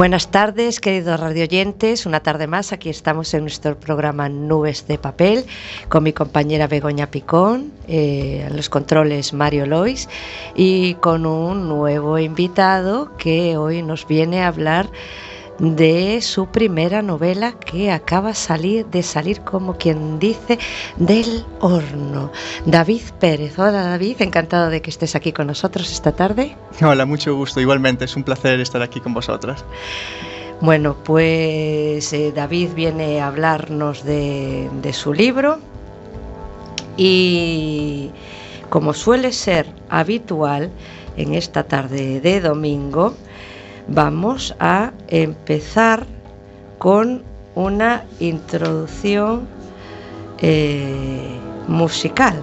Buenas tardes, queridos radioyentes. Una tarde más, aquí estamos en nuestro programa Nubes de Papel con mi compañera Begoña Picón, eh, los controles Mario Lois y con un nuevo invitado que hoy nos viene a hablar de su primera novela que acaba salir, de salir, como quien dice, del horno. David Pérez. Hola David, encantado de que estés aquí con nosotros esta tarde. Hola, mucho gusto. Igualmente, es un placer estar aquí con vosotras. Bueno, pues eh, David viene a hablarnos de, de su libro y como suele ser habitual en esta tarde de domingo, vamos a empezar con una introducción eh, musical.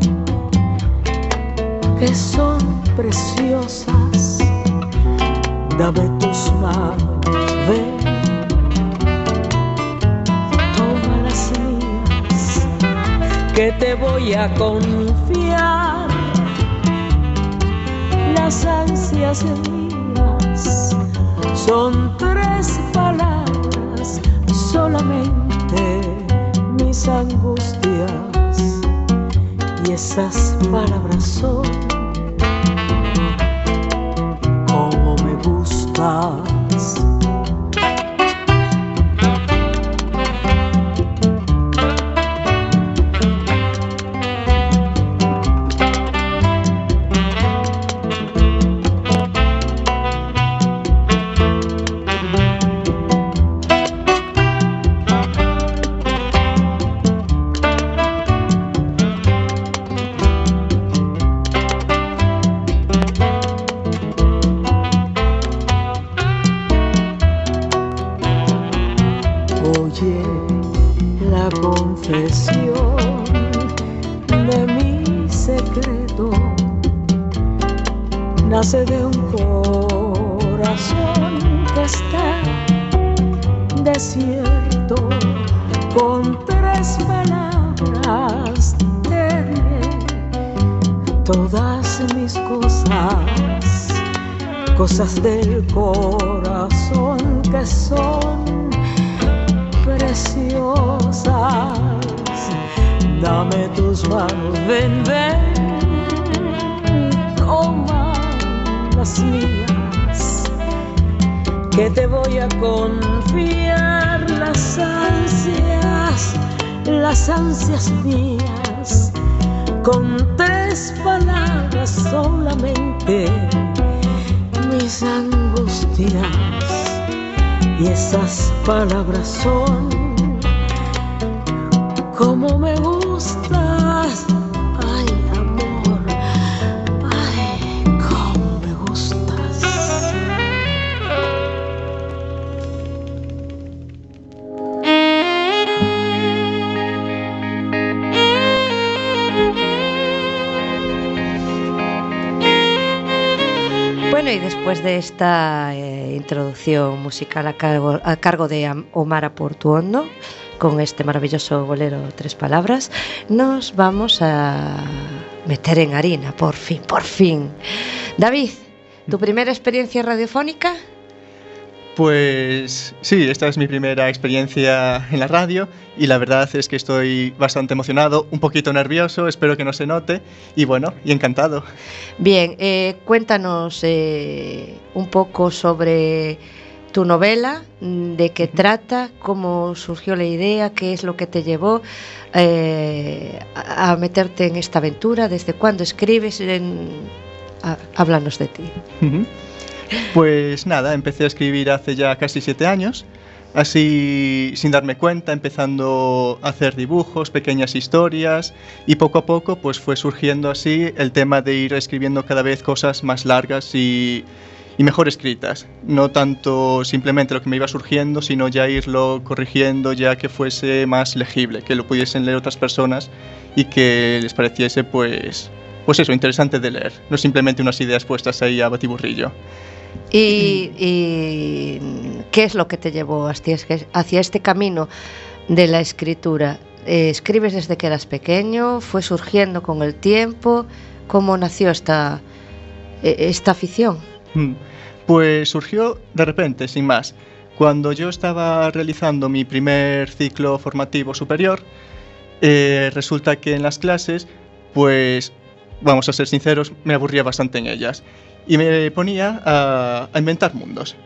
que son preciosas, dame tus manos, ven, toma las mías, que te voy a confiar, las ansias mías son tres palabras, solamente mis angustias, y esas palabras son esta eh, introducción musical a cargo, a cargo de Omar Portuondo, con este maravilloso bolero Tres Palabras, nos vamos a meter en harina, por fin, por fin. David, ¿tu primera experiencia radiofónica? Pues sí, esta es mi primera experiencia en la radio y la verdad es que estoy bastante emocionado, un poquito nervioso, espero que no se note y bueno, y encantado. Bien, eh, cuéntanos eh, un poco sobre tu novela, mm, de qué trata, cómo surgió la idea, qué es lo que te llevó eh, a meterte en esta aventura, desde cuándo escribes, háblanos de ti. Pues nada, empecé a escribir hace ya casi siete años, así sin darme cuenta, empezando a hacer dibujos, pequeñas historias y poco a poco pues fue surgiendo así el tema de ir escribiendo cada vez cosas más largas y, mejor escritas. No tanto simplemente lo que me iba surgiendo, sino ya irlo corrigiendo ya que fuese más legible, que lo pudiesen leer otras personas y que les pareciese pues pues eso, interesante de leer, no simplemente unas ideas puestas ahí a batiburrillo. ¿Y, qué es lo que te llevó hacia, este camino de la escritura? Eh, ¿Escribes desde que eras pequeño? ¿Fue surgiendo con el tiempo? ¿Cómo nació esta, e, esta afición? Mm, pues surgió de repente, sin más. Cuando yo estaba realizando mi primer ciclo formativo superior, eh, resulta que en las clases, pues, vamos a ser sinceros, me aburría bastante en ellas y me ponía a, inventar mundos.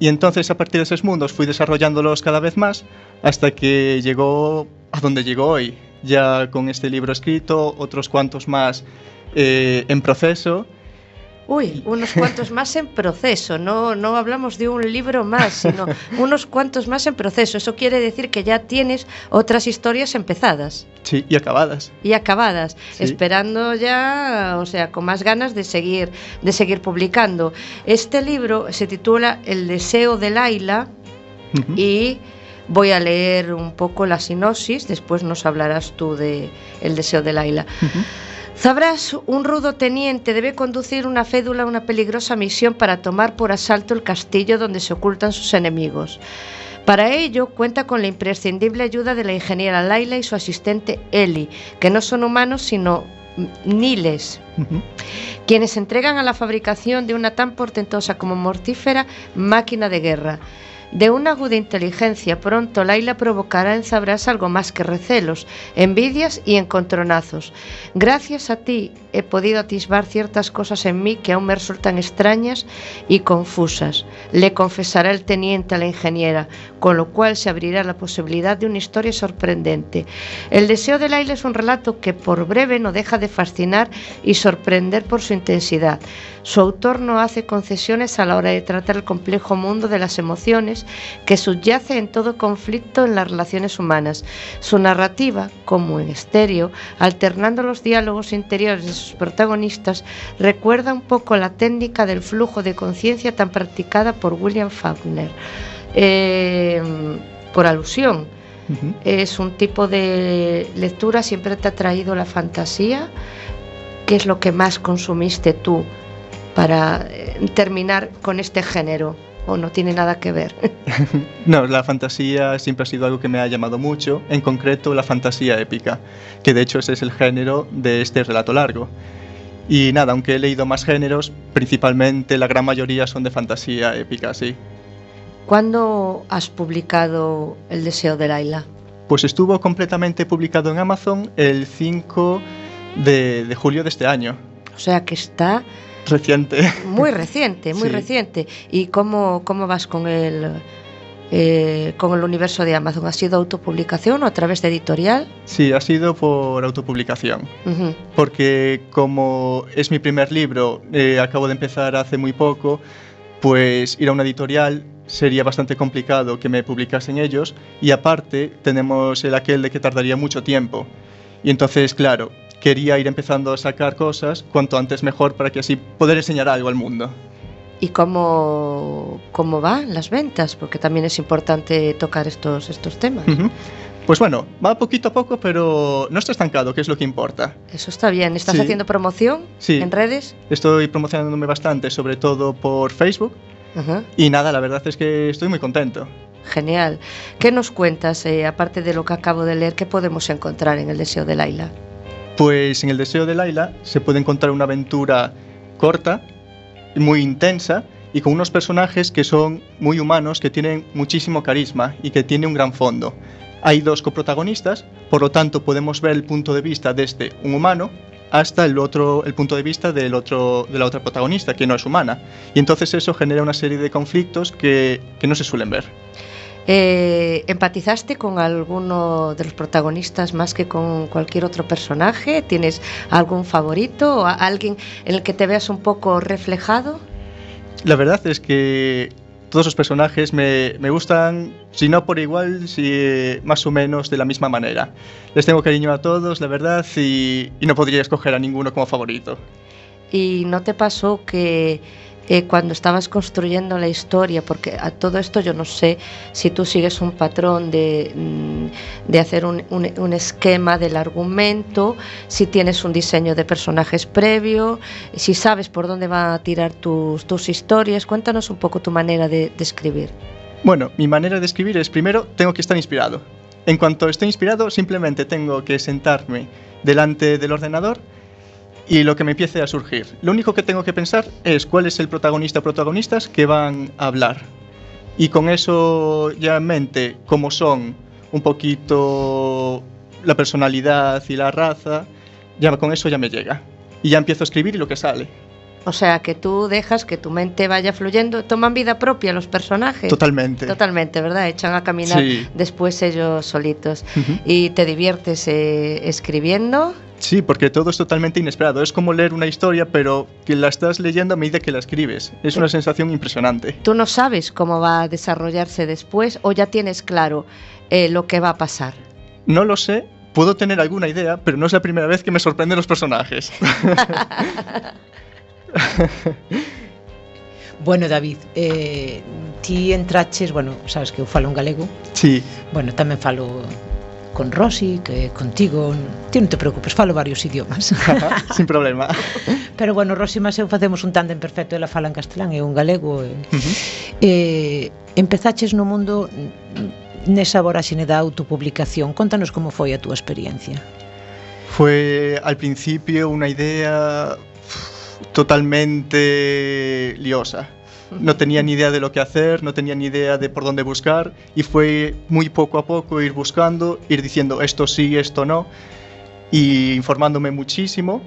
Y entonces a partir de esos mundos fui desarrollándolos cada vez más hasta que llegó a donde llegó hoy, ya con este libro escrito, otros cuantos más eh, en proceso Uy, unos cuantos más en proceso, no, no hablamos de un libro más, sino unos cuantos más en proceso. Eso quiere decir que ya tienes otras historias empezadas. Sí, y acabadas. Y acabadas, esperando ya, o sea, con más ganas de seguir, de seguir publicando. Este libro se titula El deseo de Laila y voy a leer un poco la sinopsis, después nos hablarás tú de El deseo de Laila. Sabrás, un rudo teniente debe conducir una fédula a una peligrosa misión para tomar por asalto el castillo donde se ocultan sus enemigos. Para ello cuenta con la imprescindible ayuda de la ingeniera Laila y su asistente Eli, que no son humanos sino niles, quienes entregan a la fabricación de una tan portentosa como mortífera máquina de guerra. De una aguda inteligencia pronto Laila provocará en Zabras algo más que recelos, envidias y encontronazos. Gracias a ti he podido atisbar ciertas cosas en mí que aún me resultan extrañas y confusas. Le confesará el teniente a la ingeniera, con lo cual se abrirá la posibilidad de una historia sorprendente. El deseo de Laila es un relato que por breve no deja de fascinar y sorprender por su intensidad. Su autor no hace concesiones a la hora de tratar el complejo mundo de las emociones que subyace en todo conflicto en las relaciones humanas. Su narrativa, como en estéreo, alternando los diálogos interiores de sus protagonistas, recuerda un poco la técnica del flujo de conciencia tan practicada por William Faulkner. Eh, por alusión, es un tipo de lectura, siempre te ha traído la fantasía. ¿Qué es lo que más consumiste tú para eh, terminar con este género o no tiene nada que ver? no, la fantasía siempre ha sido algo que me ha llamado mucho, en concreto la fantasía épica, que de hecho ese es el género de este relato largo. Y nada, aunque he leído más géneros, principalmente la gran mayoría son de fantasía épica, sí. ¿Cuándo has publicado El deseo de Laila? Pues estuvo completamente publicado en Amazon el 5 de, de julio de este año. O sea que está Reciente. Muy reciente, muy reciente. ¿Y cómo, cómo vas con el, eh, con el universo de Amazon? ¿Ha sido autopublicación o a través de editorial? Sí, ha sido por autopublicación. Porque como es mi primer libro, eh, acabo de empezar hace muy poco, pues ir a una editorial sería bastante complicado que me publicasen ellos y aparte tenemos el aquel de que tardaría mucho tiempo. Y entonces, claro, quería ir empezando a sacar cosas cuanto antes mejor para que así poder enseñar algo al mundo. ¿Y cómo, cómo van las ventas? Porque también es importante tocar estos, estos temas. Pues bueno, va poquito a poco, pero no está estancado, que es lo que importa. Eso está bien. ¿Estás haciendo promoción sí. en redes? Estoy promocionándome bastante, sobre todo por Facebook. Y nada, la verdad es que estoy muy contento. Genial. ¿Qué nos cuentas, eh, aparte de lo que acabo de leer, qué podemos encontrar en El Deseo de Laila? Pues en El deseo de Laila se puede encontrar una aventura corta, muy intensa y con unos personajes que son muy humanos, que tienen muchísimo carisma y que tienen un gran fondo. Hay dos coprotagonistas, por lo tanto podemos ver el punto de vista desde un humano hasta el otro el punto de vista del otro de la otra protagonista que no es humana y entonces eso genera una serie de conflictos que no se suelen ver eh, ¿Empatizaste con alguno de los protagonistas más que con cualquier otro personaje? ¿Tienes algún favorito o alguien en el que te veas un poco reflejado? La verdad es que todos los personajes me, me gustan, si no por igual, si más o menos de la misma manera. Les tengo cariño a todos, la verdad, y, y no podría escoger a ninguno como favorito. ¿Y no te pasó que eh, cuando estabas construyendo la historia, porque a todo esto yo no sé si tú sigues un patrón de, mm, de hacer un, un, esquema del argumento, si tienes un diseño de personajes previo, si sabes por dónde van a tirar tus, tus historias. Cuéntanos un poco tu manera de, de escribir. Bueno, mi manera de escribir es primero tengo que estar inspirado. En cuanto estoy inspirado, simplemente tengo que sentarme delante del ordenador y lo que me empiece a surgir. Lo único que tengo que pensar es cuál es el protagonista o protagonistas que van a hablar. Y con eso ya en mente, como son un poquito la personalidad y la raza, ya con eso ya me llega. Y ya empiezo a escribir y lo que sale. O sea, que tú dejas que tu mente vaya fluyendo, toman vida propia los personajes. Totalmente. Totalmente, ¿verdad? Echan a caminar sí. después ellos solitos. Uh -huh. Y te diviertes eh, escribiendo. Sí, porque todo es totalmente inesperado. Es como leer una historia, pero que la estás leyendo a medida que la escribes. Es una sensación impresionante. ¿Tú no sabes cómo va a desarrollarse después o ya tienes claro eh, lo que va a pasar? No lo sé. Puedo tener alguna idea, pero no es la primera vez que me sorprenden los personajes. bueno, David, eh, ti entraches, bueno, sabes que eu falo en galego. Sí. Bueno, tamén falo con Rosy, que contigo, ti non te preocupes, falo varios idiomas. Sin problema. Pero bueno, Rosy mas eu facemos un tándem perfecto, ela fala en castelán e un galego. E, uh -huh. e empezaches no mundo nesa voraxine da autopublicación. Contanos como foi a túa experiencia. Fue al principio una idea totalmente liosa No tenía ni idea de lo que hacer, no tenía ni idea de por dónde buscar y fue muy poco a poco ir buscando, ir diciendo esto sí, esto no y informándome muchísimo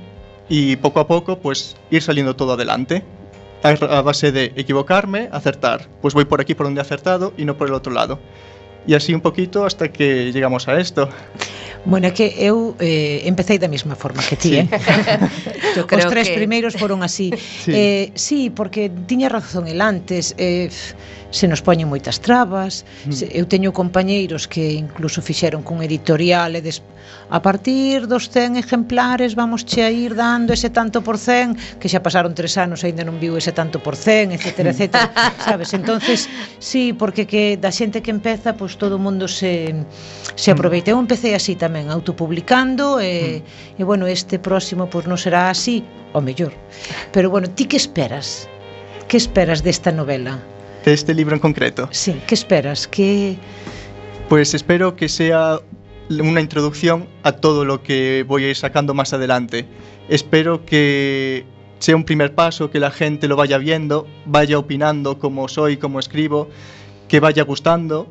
y poco a poco pues ir saliendo todo adelante a base de equivocarme, acertar. Pues voy por aquí por donde he acertado y no por el otro lado. e así un poquito hasta que llegamos a esto. Bueno, é que eu eh, empecéi da mesma forma que ti, sí. eh? Yo creo Os tres que... primeiros foron así. Sí. Eh, sí, porque tiña razón el antes. Eh, se nos poñen moitas trabas. Mm. Se, eu teño compañeiros que incluso fixeron cun editorial e des, a partir dos 100 exemplares vamos che a ir dando ese tanto por cen que xa pasaron tres anos e ainda non viu ese tanto por cen, etcétera, etcétera. sabes? Entonces, sí, porque que da xente que empeza, pois pues, todo o mundo se se hmm. aproveita. Eu empecé así tamén, autopublicando e, mm. e bueno, este próximo pois pues, non será así, o mellor. Pero bueno, ti que esperas? Que esperas desta novela? De este libro en concreto. Sí, ¿qué esperas? ¿Qué... Pues espero que sea una introducción a todo lo que voy a ir sacando más adelante. Espero que sea un primer paso, que la gente lo vaya viendo, vaya opinando cómo soy, cómo escribo, que vaya gustando.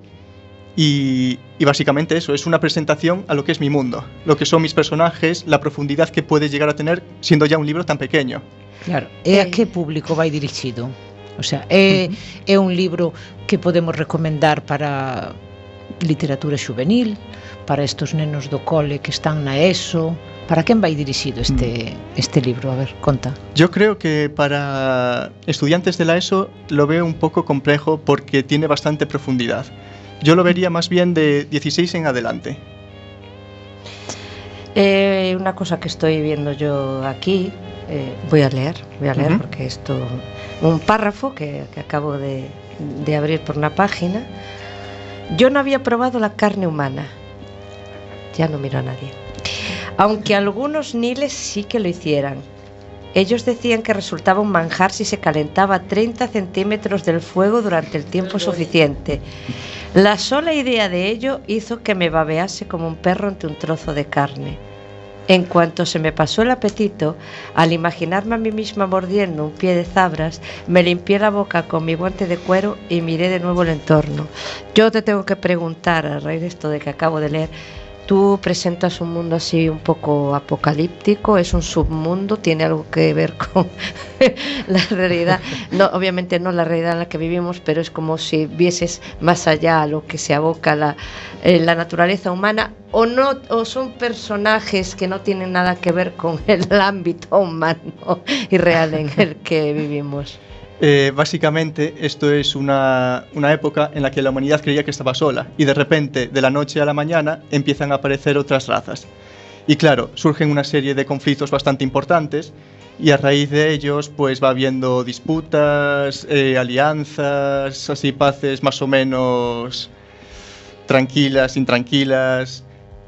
Y, y, básicamente eso, es una presentación a lo que es mi mundo, lo que son mis personajes, la profundidad que puede llegar a tener siendo ya un libro tan pequeño. Claro, ¿e a qué público vai dirigido? O sea, é, é un libro que podemos recomendar para literatura juvenil, para estos nenos do cole que están na ESO, para quen vai dirixido este, este libro? A ver, conta. Yo creo que para estudiantes de la ESO lo veo un poco complejo porque tiene bastante profundidad. Yo lo vería más bien de 16 en adelante. Eh, una cosa que estoy viendo yo aquí, eh, voy a leer, voy a leer uh -huh. porque esto un párrafo que, acabo de, de abrir por una página. Yo no había probado la carne humana. Ya no miro a nadie. Aunque algunos niles sí que lo hicieran. Ellos decían que resultaba un manjar si se calentaba a 30 centímetros del fuego durante el tiempo suficiente. La sola idea de ello hizo que me babease como un perro ante un trozo de carne. En cuanto se me pasó el apetito, al imaginarme a mí misma mordiendo un pie de zabras, me limpié la boca con mi guante de cuero y miré de nuevo el entorno. Yo te tengo que preguntar, a raíz de esto de que acabo de leer, tú presentas un mundo así un poco apocalíptico, es un submundo, tiene algo que ver con la realidad, no, obviamente no la realidad en la que vivimos, pero es como si vieses más allá a lo que se aboca la, eh, la naturaleza humana, o no, o son personajes que no tienen nada que ver con el ámbito humano y real en el que vivimos. Eh, básicamente, esto es una, época en la que la humanidad creía que estaba sola y de repente, de la noche a la mañana, empiezan a aparecer otras razas. Y claro, surgen una serie de conflictos bastante importantes y a raíz de ellos pues va habiendo disputas, eh, alianzas, así paces más o menos tranquilas, intranquilas,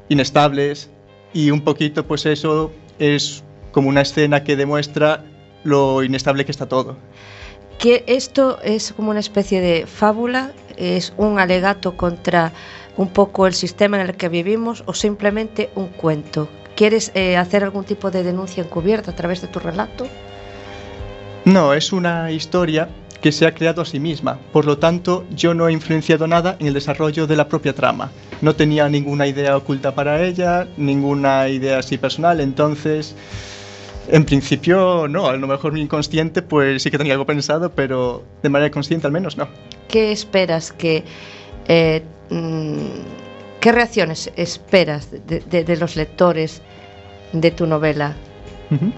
inestables y un poquito pues eso es como una escena que demuestra lo inestable que está todo que esto es como una especie de fábula, es un alegato contra un poco el sistema en el que vivimos o simplemente un cuento. ¿Quieres eh, hacer algún tipo de denuncia encubierta a través de tu relato? No, es una historia que se ha creado a sí misma. Por lo tanto, yo no he influenciado nada en el desarrollo de la propia trama. No tenía ninguna idea oculta para ella, ninguna idea así personal, entonces en principio no, a lo mejor mi inconsciente pues sí que tenía algo pensado, pero de manera consciente al menos no. ¿Qué esperas que... Eh, mm, ¿Qué reacciones esperas de, los lectores de tu novela?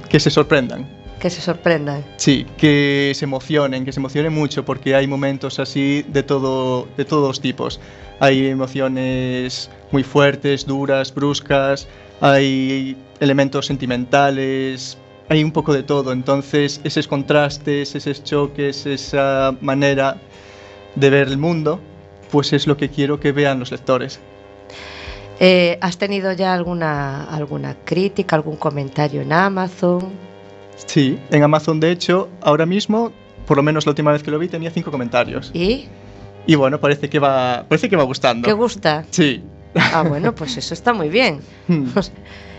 Que se sorprendan. Que se sorprendan. Sí, que se emocionen, que se emocionen mucho, porque hay momentos así de, todo, de todos tipos. Hay emociones muy fuertes, duras, bruscas, hay elementos sentimentales, hay un poco de todo. Entonces, esos contrastes, esos choques, esa manera de ver el mundo, pues es lo que quiero que vean los lectores. Eh, ¿Has tenido ya alguna, alguna crítica, algún comentario en Amazon? Sí, en Amazon de hecho, ahora mismo, por lo menos la última vez que lo vi, tenía cinco comentarios. ¿Y? Y bueno, parece que va, parece que va gustando. ¿Qué gusta? Sí. Ah, bueno, pues eso está muy bien.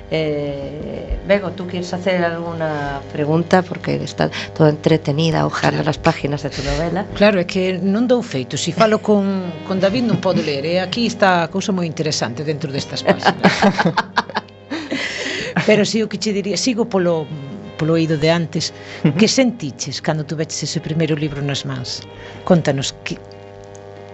Eh, Bego, ¿tú quieres hacer alguna pregunta? Porque está toda entretenida ojalá as páginas de tu novela. Claro, é que non dou feito. Se si falo con, con David non podo ler. E eh? aquí está a cousa moi interesante dentro destas páginas. Pero si o que che diría, sigo polo polo oído de antes, que sentiches cando tu veches ese primeiro libro nas mans? Contanos, que,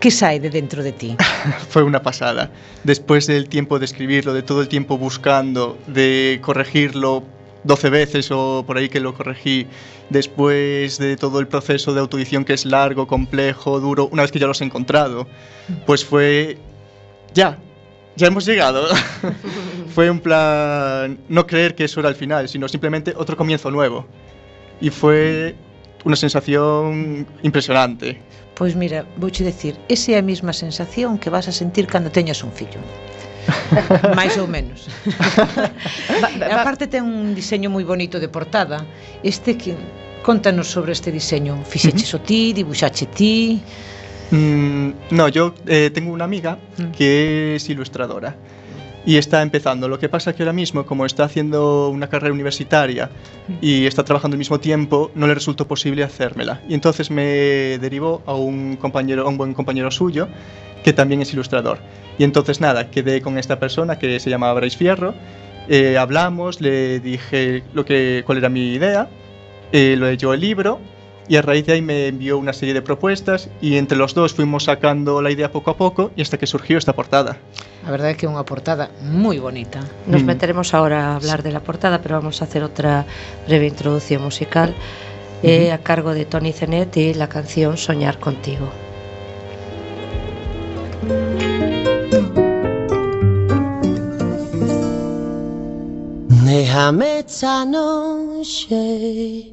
¿Qué sale de dentro de ti? Fue una pasada. Después del tiempo de escribirlo, de todo el tiempo buscando, de corregirlo 12 veces o por ahí que lo corregí, después de todo el proceso de autoedición que es largo, complejo, duro, una vez que ya lo has encontrado, pues fue ya, ya hemos llegado. fue un plan, no creer que eso era el final, sino simplemente otro comienzo nuevo. Y fue una sensación impresionante. Pois mira, vouche decir, esa é a mesma sensación que vas a sentir cando teñas un fillo. máis ou menos. Aparte ten un diseño moi bonito de portada. Este que contanos sobre este diseño. Fixeches uh -huh. o ti, dibuxache ti? Mm, no, yo eh, tengo una amiga mm. que es ilustradora y está empezando. Lo que pasa es que ahora mismo, como está haciendo una carrera universitaria y está trabajando al mismo tiempo, no le resultó posible hacérmela. Y entonces me derivó a un compañero, a un buen compañero suyo, que también es ilustrador. Y entonces nada, quedé con esta persona que se llamaba Bryce Fierro, eh, hablamos, le dije lo que, cuál era mi idea, eh, lo leyó el libro y a raíz de ahí me envió una serie de propuestas y entre los dos fuimos sacando la idea poco a poco y hasta que surgió esta portada. La verdad es que es una portada muy bonita. Nos mm. meteremos ahora a hablar de la portada, pero vamos a hacer otra breve introducción musical eh, a cargo de Tony Zenet y la canción Soñar contigo. Déjame esta noche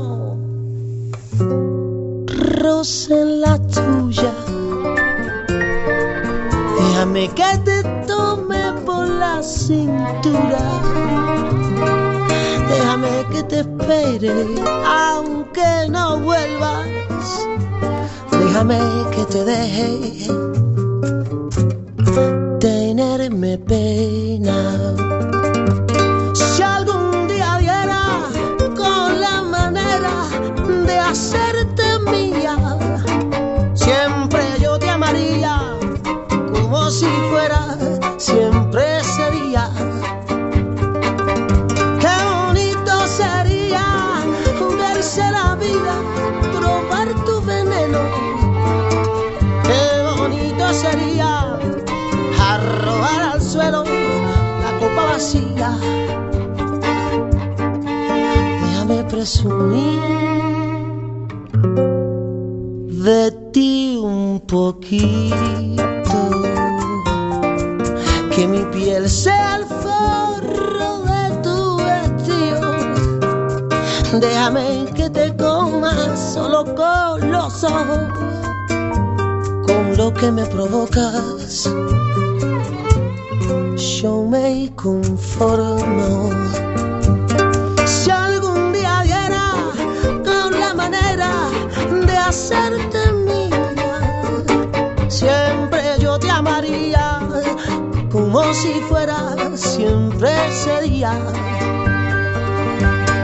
mano en la tuya. Déjame que te tome por la cintura. Déjame que te espere, aunque no vuelvas. Déjame que te deje tenerme pena. Si algún día viera con la manera de hacerte si fuera siempre sería. Qué bonito sería verse la vida, probar tu veneno. Qué bonito sería arrojar al suelo la copa vacía. Déjame presumir de ti un poquito mi piel sea el forro de tu vestido. Déjame que te coma solo con los ojos, con lo que me provocas. Yo me conformo. Si algún día diera con la manera de hacerte si fuera siempre ese día.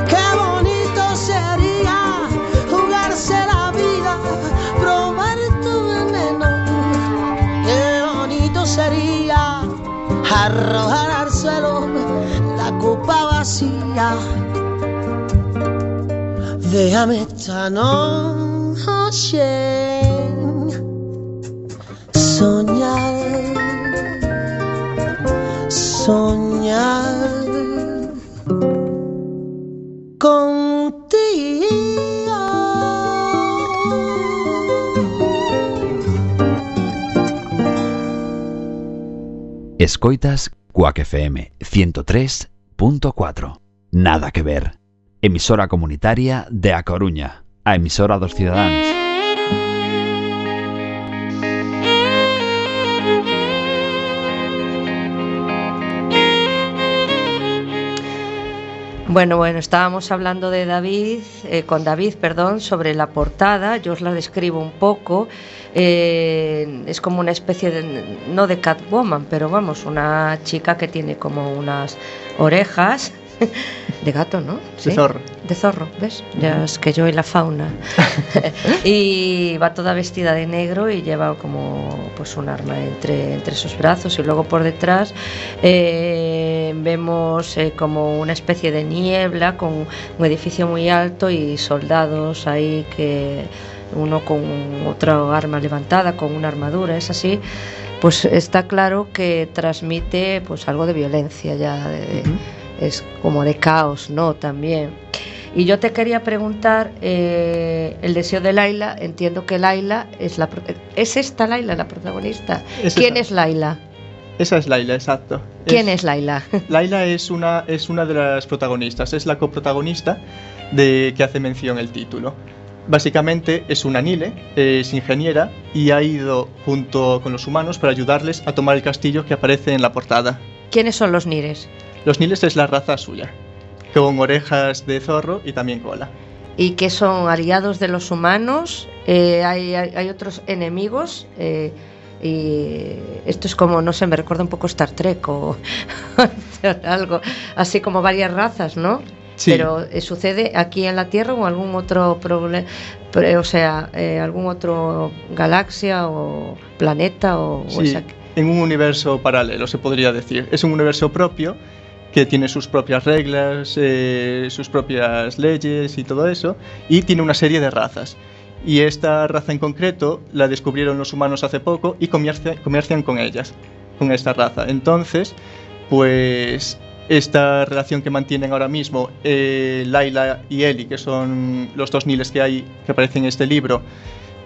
Qué bonito sería jugarse la vida, probar tu veneno. Qué bonito sería arrojar al suelo la copa vacía. Déjame esta noche soñar soñar contigo. Escoitas Cuac FM 103.4. Nada que ver. Emisora comunitaria de A Coruña, a emisora dos cidadáns. Bueno, bueno, estábamos hablando de David, eh, con David, perdón, sobre la portada. Yo os la describo un poco. Eh, es como una especie de, no de Catwoman, pero vamos, una chica que tiene como unas orejas de gato, ¿no? De zorro. De zorro, ¿ves? Ya es que yo y la fauna. y va toda vestida de negro y lleva como pues un arma entre, entre sus brazos y luego por detrás eh, vemos eh, como una especie de niebla con un edificio muy alto y soldados ahí que uno con otra arma levantada, con una armadura, es así pues está claro que transmite pues algo de violencia ya de, uh -huh es como de caos, ¿no? También. Y yo te quería preguntar, eh, el deseo de Laila, entiendo que Laila es la... ¿Es esta Laila la protagonista? Es ¿Quién esa. es Laila? Esa es Laila, exacto. ¿Quién es, es Laila? Laila es una, es una de las protagonistas, es la coprotagonista de que hace mención el título. Básicamente es una Nile, es ingeniera y ha ido junto con los humanos para ayudarles a tomar el castillo que aparece en la portada. ¿Quiénes son los Nires? Los Niles es la raza suya, con orejas de zorro y también cola. ¿Y que son aliados de los humanos? Eh, hay, hay, hay, otros enemigos? Eh, y esto es como, no sé, me recuerda un poco Star Trek o algo, así como varias razas, ¿no? Sí. Pero eh, sucede aquí en la Tierra o algún otro problema, o sea, eh, algún otro galaxia o planeta o, sí, o esa... en un universo paralelo se podría decir. Es un universo propio que tiene sus propias reglas, eh, sus propias leyes y todo eso, y tiene una serie de razas. Y esta raza en concreto la descubrieron los humanos hace poco y comercian, con ellas, con esta raza. Entonces, pues esta relación que mantienen ahora mismo eh, Laila y Eli, que son los dos Niles que hay que aparecen en este libro,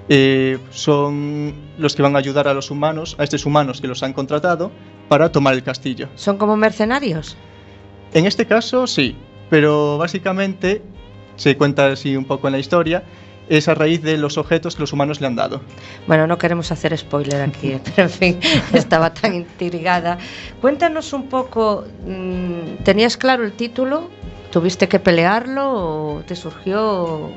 eh, son los que van a ayudar a los humanos, a estos humanos que los han contratado, para tomar el castillo. ¿Son como mercenarios? En este caso sí, pero básicamente se cuenta así un poco en la historia es a raíz de los objetos que los humanos le han dado. Bueno, no queremos hacer spoiler aquí, pero en fin, estaba tan intrigada. Cuéntanos un poco, mm, ¿tenías claro el título? ¿Tuviste que pelearlo o te surgió?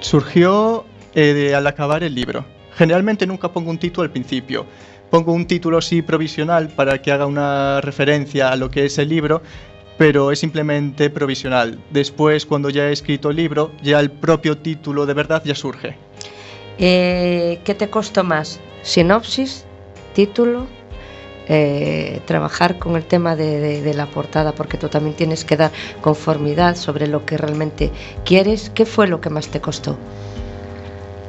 Surgió eh, al acabar el libro. Generalmente nunca pongo un título al principio. Pongo un título así provisional para que haga una referencia a lo que es el libro, pero es simplemente provisional. Después, cuando ya he escrito el libro, ya el propio título de verdad ya surge. Eh, ¿Qué te costó más? ¿Sinopsis? ¿Título? Eh, trabajar con el tema de, la portada, porque tú también tienes que dar conformidad sobre lo que realmente quieres. ¿Qué fue lo que más te costó?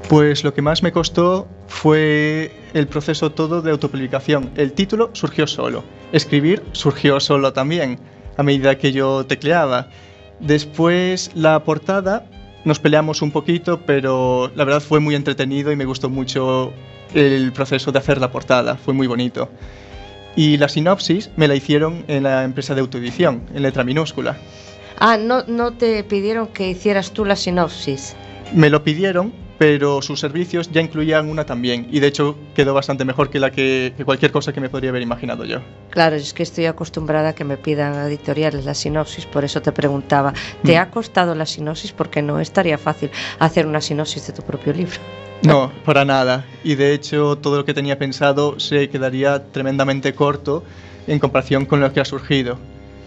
Pues lo que más me costó fue el proceso todo de autopublicación. El título surgió solo, escribir surgió solo también a medida que yo tecleaba. Después la portada nos peleamos un poquito, pero la verdad fue muy entretenido y me gustó mucho el proceso de hacer la portada, fue muy bonito. Y la sinopsis me la hicieron en la empresa de autoedición, en letra minúscula. Ah, no, no te pidieron que hicieras tú la sinopsis. Me lo pidieron, pero sus servicios ya incluían una también y de hecho quedó bastante mejor que la que, cualquier cosa que me podría haber imaginado yo. Claro, es que estoy acostumbrada a que me pidan editoriales la sinopsis, por eso te preguntaba, ¿te mm. ha costado la sinopsis? Porque no estaría fácil hacer una sinopsis de tu propio libro. No, para nada. Y de hecho todo lo que tenía pensado se quedaría tremendamente corto en comparación con lo que ha surgido.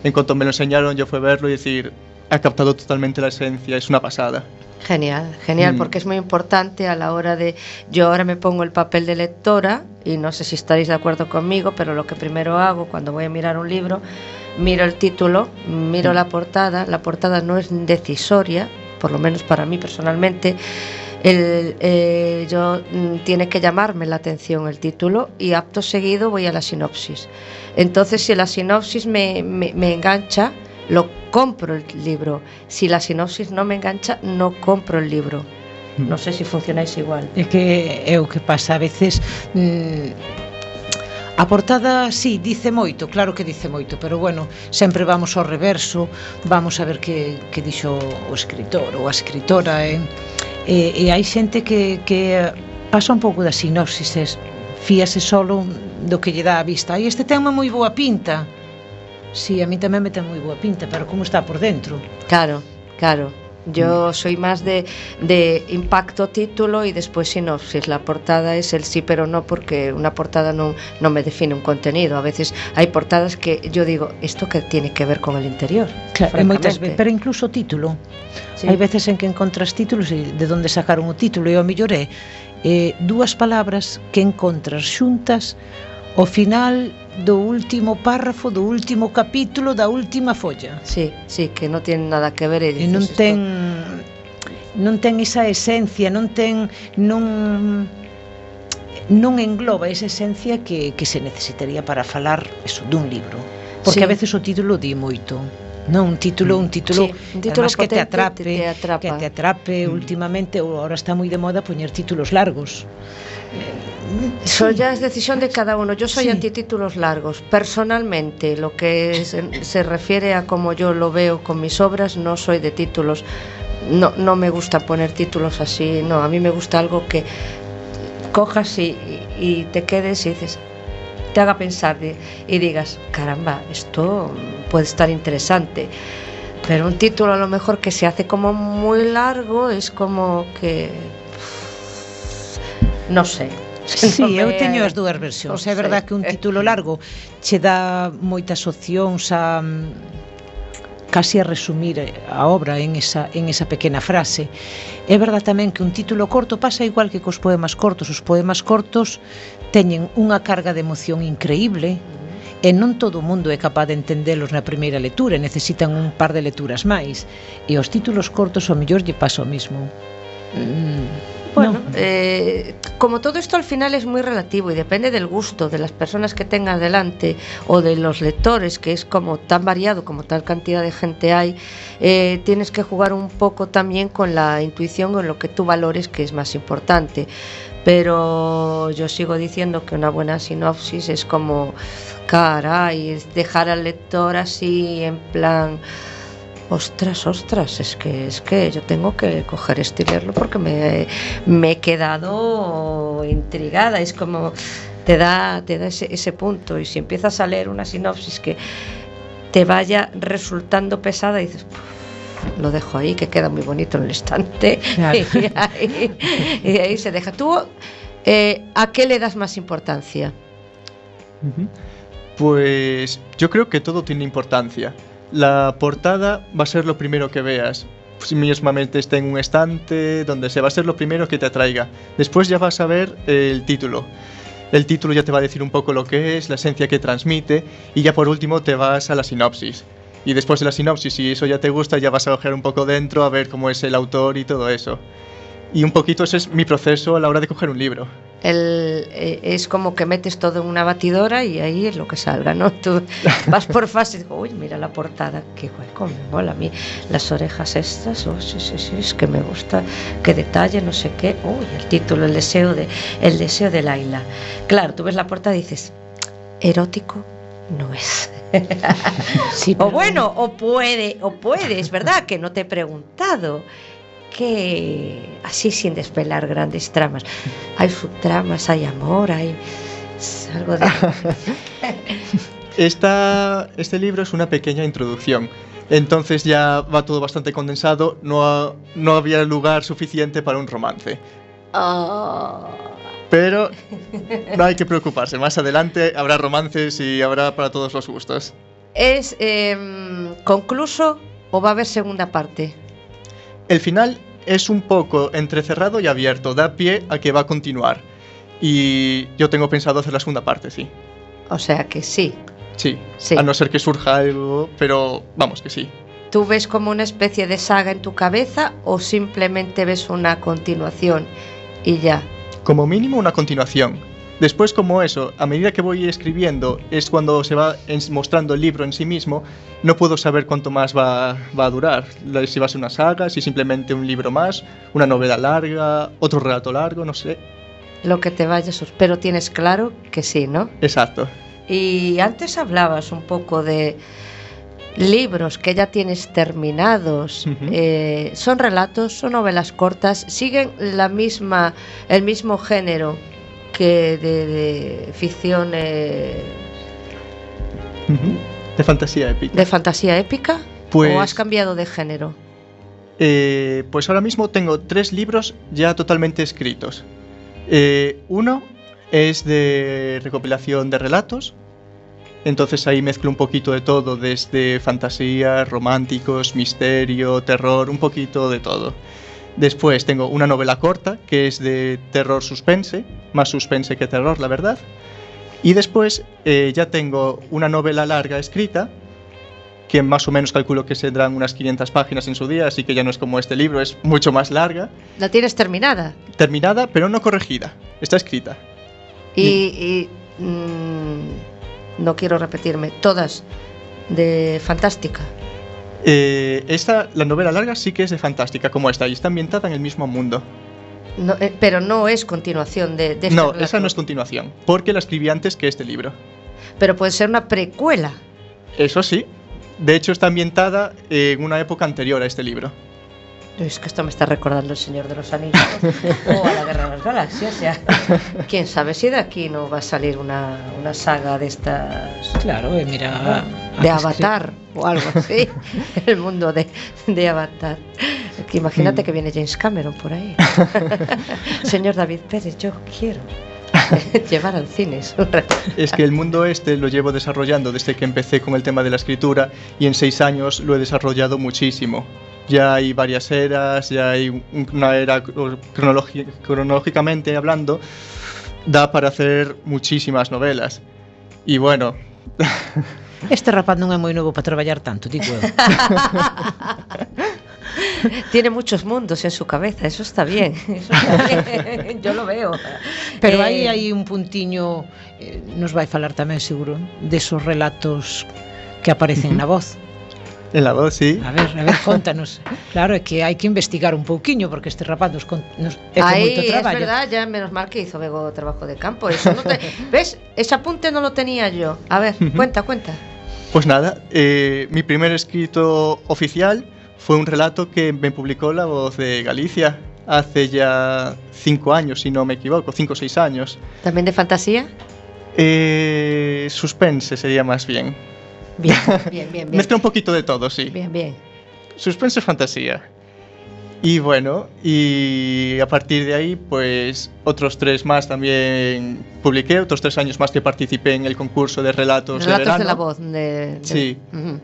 En cuanto me lo enseñaron yo fue verlo y decir, ha captado totalmente la esencia, es una pasada. Genial, genial, mm. porque es muy importante a la hora de... Yo ahora me pongo el papel de lectora y no sé si estaréis de acuerdo conmigo, pero lo que primero hago cuando voy a mirar un libro, miro el título, miro mm. la portada, la portada no es decisoria, por lo menos para mí personalmente, el, eh, yo mm, tiene que llamarme la atención el título y apto seguido voy a la sinopsis. Entonces, si la sinopsis me, me, me engancha, lo compro el libro. Si la sinopsis no me engancha, no compro el libro. Mm. No sé si funcionáis igual. Es que é o que pasa a veces mmm, A portada, sí, dice moito, claro que dice moito, pero bueno, sempre vamos ao reverso, vamos a ver que, que dixo o escritor ou a escritora, eh? e, e hai xente que, que pasa un pouco da sinopsis, es fíase solo do que lle dá a vista. Aí este tema moi boa pinta, Sí, a mí tamén me ten moi boa pinta, pero como está por dentro? Claro, claro. Yo mm. soy más de, de impacto título y después sinopsis. La portada es el sí pero no porque una portada no, no me define un contenido. A veces hay portadas que yo digo, ¿esto que tiene que ver con el interior? Claro, moitas veces, pero incluso título. Sí. Hai veces en que encontras títulos e de onde sacaron o título e o mellor é eh, dúas palabras que encontras xuntas O final do último párrafo, do último capítulo, da última folla. Sí, sí, que non ten nada que ver. E, e non ten... Esto non ten esa esencia, non ten non non engloba esa esencia que, que se necesitaría para falar eso dun libro, porque sí. a veces o título di moito. Non, un título, un mm. título, sí, un título potente, que te atrape, te, te atrapa. que te atrape mm. últimamente, ou ahora está moi de moda poñer títulos largos. Eso ya es decisión de cada uno. Yo soy sí. antitítulos largos. Personalmente, lo que se, se, refiere a cómo yo lo veo con mis obras, no soy de títulos. No, no me gusta poner títulos así. No, a mí me gusta algo que cojas y, y te quedes y dices, te haga pensar y digas, caramba, esto puede estar interesante. Pero un título a lo mejor que se hace como muy largo es como que non sei. Sí, eu teño as dúas versións. É verdad que un título largo che dá moitas opcións a mm, casi a resumir a obra en esa, en esa pequena frase. É verdad tamén que un título corto pasa igual que cos poemas cortos. Os poemas cortos teñen unha carga de emoción increíble, e non todo o mundo é capaz de entendelos na primeira lectura, necesitan un par de lecturas máis, e os títulos cortos ao mellor lle pasa o mismo. Mm Bueno, eh, como todo esto al final es muy relativo y depende del gusto de las personas que tengas delante o de los lectores, que es como tan variado como tal cantidad de gente hay, eh, tienes que jugar un poco también con la intuición o en lo que tú valores que es más importante. Pero yo sigo diciendo que una buena sinopsis es como, caray, es dejar al lector así en plan Ostras, ostras, es que es que yo tengo que coger esto y leerlo porque me, me he quedado intrigada. Es como te da, te da ese, ese punto. Y si empiezas a leer una sinopsis que te vaya resultando pesada y dices, lo dejo ahí, que queda muy bonito en el estante. Y, ahí, se deja. ¿Tú eh, a qué le das más importancia? Pues yo creo que todo tiene importancia. La portada va a ser lo primero que veas. Si mismamente está en un estante, donde se va a ser lo primero que te atraiga. Después ya vas a ver el título. El título ya te va a decir un poco lo que es, la esencia que transmite, y ya por último te vas a la sinopsis. Y después de la sinopsis, si eso ya te gusta, ya vas a coger un poco dentro a ver cómo es el autor y todo eso. Y un poquito ese es mi proceso a la hora de coger un libro el, eh, es como que metes todo en una batidora y ahí es lo que salga, ¿no? Tú vas por fases, uy, mira la portada, qué hueco, me mola a mí, las orejas estas, oh, sí, sí, sí, es que me gusta, qué detalle, no sé qué, uy, el título, el deseo de, el deseo de Laila. Claro, tú ves la portada y dices, erótico no es. sí, O bueno, o puede, o puede, es verdad que no te he preguntado que así sin desvelar grandes tramas. Hay subtramas, hay amor, hay algo de... Esta, este libro es una pequeña introducción. Entonces ya va todo bastante condensado, no, no había lugar suficiente para un romance. Oh. Pero no hay que preocuparse, más adelante habrá romances y habrá para todos los gustos. ¿Es em, concluso o va a haber segunda parte? El final es un poco entrecerrado y abierto, da pie a que va a continuar. Y yo tengo pensado hacer la segunda parte, sí. O sea que sí. Sí, sí. a no ser que surja algo, pero vamos que sí. ¿Tú ves como una especie de saga en tu cabeza o simplemente ves una continuación y ya? Como mínimo una continuación. Después, como eso, a medida que voy escribiendo, es cuando se va mostrando el libro en sí mismo, no puedo saber cuánto más va, va, a durar. Si va a ser una saga, si simplemente un libro más, una novela larga, otro relato largo, no sé. Lo que te vayas, pero tienes claro que sí, ¿no? Exacto. Y antes hablabas un poco de libros que ya tienes terminados. Eh, son relatos, son novelas cortas, siguen la misma, el mismo género que de, ficción... Eh, de fantasía épica. ¿De fantasía épica? Pues, ¿O has cambiado de género? Eh, pues ahora mismo tengo tres libros ya totalmente escritos. Eh, uno es de recopilación de relatos. Entonces ahí mezclo un poquito de todo, desde fantasía, románticos, misterio, terror, un poquito de todo. Después tengo una novela corta que es de terror suspense, más suspense que terror, la verdad. Y después eh, ya tengo una novela larga escrita, que más o menos calculo que serán unas 500 páginas en su día, así que ya no es como este libro, es mucho más larga. ¿La tienes terminada? Terminada, pero no corregida, está escrita. Y, mm, no quiero repetirme, todas de fantástica. Eh, esta, la novela larga sí que es de fantástica, como esta, y está ambientada en el mismo mundo. Eh, pero no es continuación de, de No, esa no es continuación, porque la escribí antes que este libro. Pero puede ser una precuela. Eso sí. De hecho, está ambientada en una época anterior a este libro. Es que esto me está recordando el Señor de los Anillos o a la Guerra de las Galaxias. Ya. Quién sabe si de aquí no va a salir una, una saga de estas. Claro, eh, mira. De Avatar o algo así. el mundo de, de Avatar. Que imagínate mm. que viene James Cameron por ahí. Señor David Pérez, yo quiero. llevar al cine. es que el mundo este lo llevo desarrollando desde que empecé con el tema de la escritura y en seis años lo he desarrollado muchísimo ya hay varias eras, ya hay una era cronológicamente hablando, da para hacer muchísimas novelas. Y bueno... Este rapaz non é moi novo para traballar tanto, digo eu. Tiene muchos mundos en su cabeza, eso está bien, eso está bien. yo lo veo. Pero eh, aí hai un puntiño, eh, nos vai falar tamén seguro, de esos relatos que aparecen na voz. En la voz, sí. A ver, a ver, contanos. Claro, é que hai que investigar un pouquiño porque este rapaz nos, nos é con moito traballo. es verdad, ya menos mal que hizo Bego trabajo de campo. Eso no te, ¿Ves? Ese apunte no lo tenía yo. A ver, cuenta, cuenta. Pues nada, eh, mi primer escrito oficial fue un relato que me publicó La Voz de Galicia hace ya cinco años, si no me equivoco, cinco o seis años. ¿También de fantasía? Eh, suspense sería más bien. Bien, bien, bien. bien. Mezcla un poquito de todo, sí. Bien, bien. Suspense fantasía. Y bueno, y a partir de ahí, pues otros tres más también publiqué, otros tres años más que participé en el concurso de relatos, relatos de verano. de la voz. De, de... Sí. Uh -huh.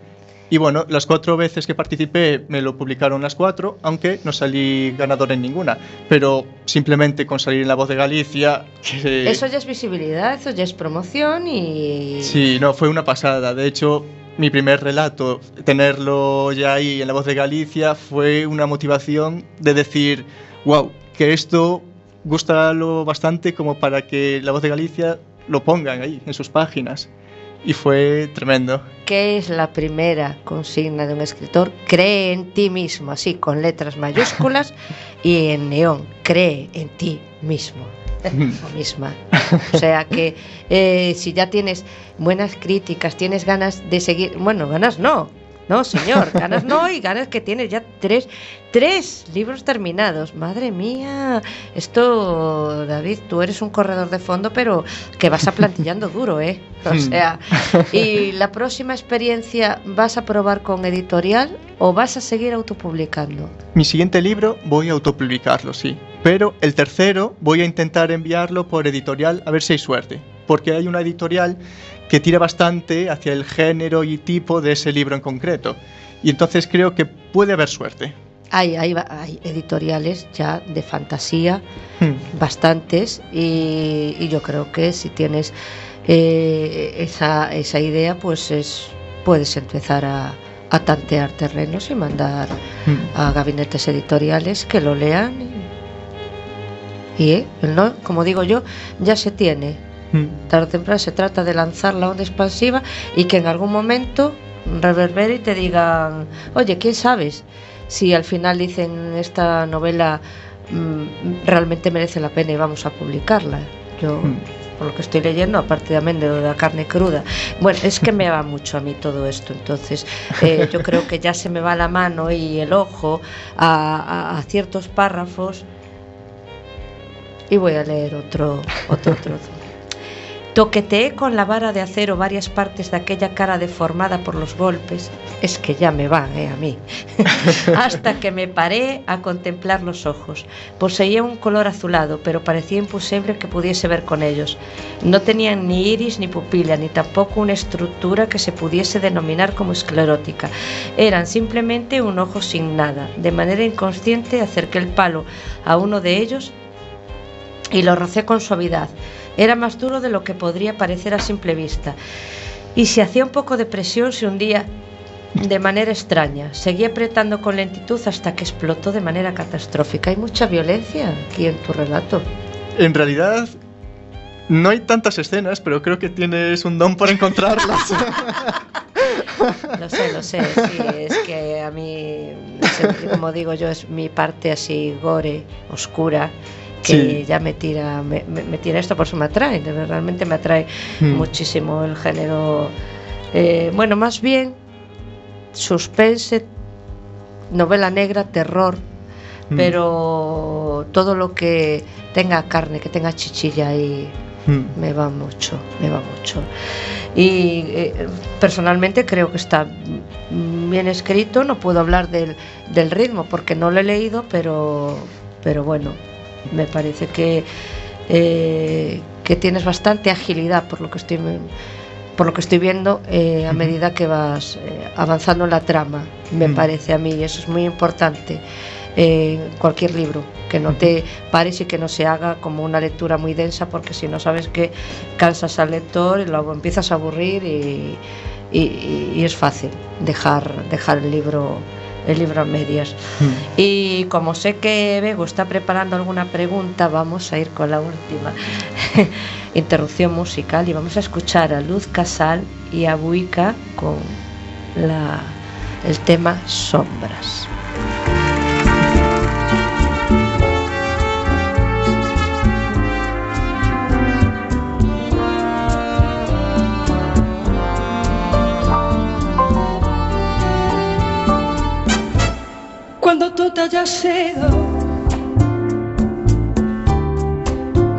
Y bueno, las cuatro veces que participé me lo publicaron las cuatro, aunque no salí ganador en ninguna. Pero simplemente con salir en La Voz de Galicia... Que... Eso ya es visibilidad, eso ya es promoción y... Sí, no, fue una pasada. De hecho, mi primer relato, tenerlo ya ahí en La Voz de Galicia, fue una motivación de decir, wow, que esto gusta lo bastante como para que La Voz de Galicia lo pongan ahí, en sus páginas y fue tremendo. ¿Qué es la primera consigna de un escritor? Cree en ti mismo, así con letras mayúsculas y en neón, cree en ti mismo. O misma. O sea que eh, si ya tienes buenas críticas, tienes ganas de seguir, bueno, ganas no, no, señor, ganas no y ganas que tienes ya tres, tres libros terminados. Madre mía, esto, David, tú eres un corredor de fondo, pero que vas aplantillando duro, ¿eh? O sea, ¿y la próxima experiencia vas a probar con editorial o vas a seguir autopublicando? Mi siguiente libro voy a autopublicarlo, sí. Pero el tercero voy a intentar enviarlo por editorial a ver si hay suerte. Porque hay una editorial que tira bastante hacia el género y tipo de ese libro en concreto. Y entonces creo que puede haber suerte. Hay, hay, hay editoriales ya de fantasía, hmm. bastantes, y, y, yo creo que si tienes eh, esa, esa, idea, pues es, puedes empezar a, a tantear terrenos y mandar hmm. a gabinetes editoriales que lo lean. Y, y eh, ¿no? como digo yo, ya se tiene tarde o temprano se trata de lanzar la onda expansiva y que en algún momento reverbere y te digan, oye, ¿quién sabes? Si al final dicen esta novela mmm, realmente merece la pena y vamos a publicarla. Yo, mm. por lo que estoy leyendo, aparte también de la carne cruda, bueno, es que me va mucho a mí todo esto, entonces eh, yo creo que ya se me va la mano y el ojo a, a, a ciertos párrafos y voy a leer otro, otro trozo. Toqueteé con la vara de acero varias partes de aquella cara deformada por los golpes. Es que ya me van, eh, a mí. Hasta que me paré a contemplar los ojos. Poseía un color azulado, pero parecía imposible que pudiese ver con ellos. No tenían ni iris ni pupila, ni tampoco una estructura que se pudiese denominar como esclerótica. Eran simplemente un ojo sin nada. De manera inconsciente acerqué el palo a uno de ellos y lo rocé con suavidad. Era más duro de lo que podría parecer a simple vista. Y si hacía un poco de presión se hundía de manera extraña. Seguía apretando con lentitud hasta que explotó de manera catastrófica. Hay mucha violencia aquí en tu relato. En realidad, no hay tantas escenas, pero creo que tienes un don por encontrarlas. lo sé, lo sé. Sí, es que a mí, como digo yo, es mi parte así gore, oscura que sí. ya me tira me, me, tira esto por eso me atrae realmente me atrae mm. muchísimo el género eh, bueno más bien suspense novela negra terror mm. pero todo lo que tenga carne que tenga chichilla y mm. me va mucho me va mucho y eh, personalmente creo que está bien escrito no puedo hablar del, del ritmo porque no lo he leído pero pero bueno me parece que, eh, que tienes bastante agilidad por lo que estoy por lo que estoy viendo eh, a medida que vas eh, avanzando en la trama me parece a mí y eso es muy importante en cualquier libro que no te pares y que no se haga como una lectura muy densa porque si no sabes que cansas al lector y luego empiezas a aburrir y, y, y es fácil dejar dejar el libro el libro a medias. Mm. Y como sé que Bego está preparando alguna pregunta, vamos a ir con la última interrupción musical y vamos a escuchar a Luz Casal y a Buica con la, el tema Sombras. Hayas ido,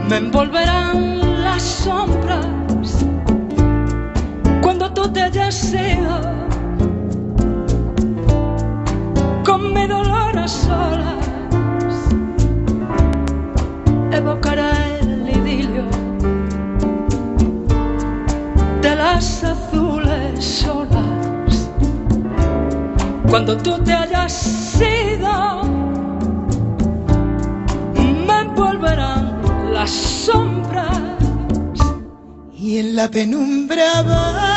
me envolverán las sombras cuando tú te hayas ido. Con mi dolor a solas evocará el idilio de las azules olas cuando tú te hayas sido penumbra vaga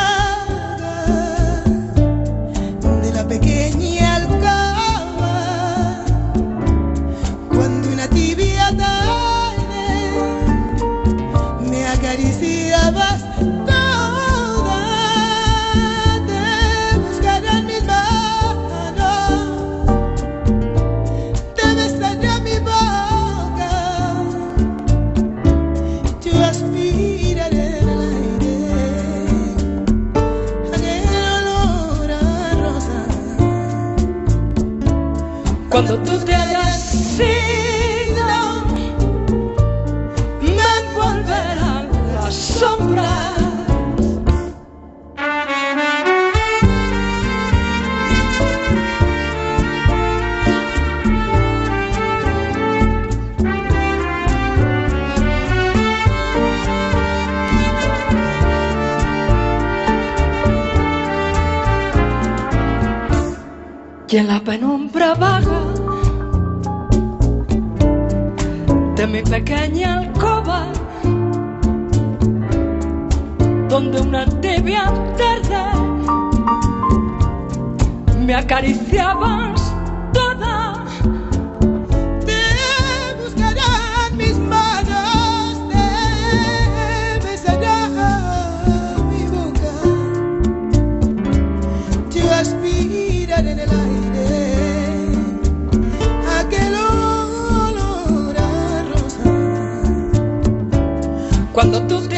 Cuando tú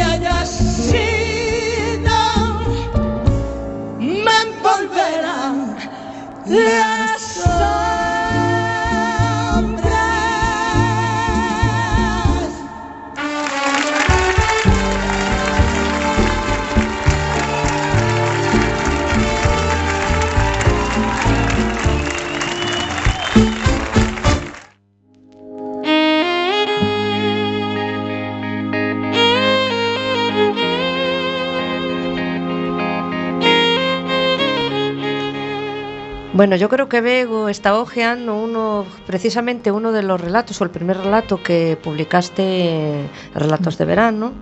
Bueno, yo creo que Bego está ojeando uno, precisamente uno de los relatos, o el primer relato que publicaste, Relatos de Verano,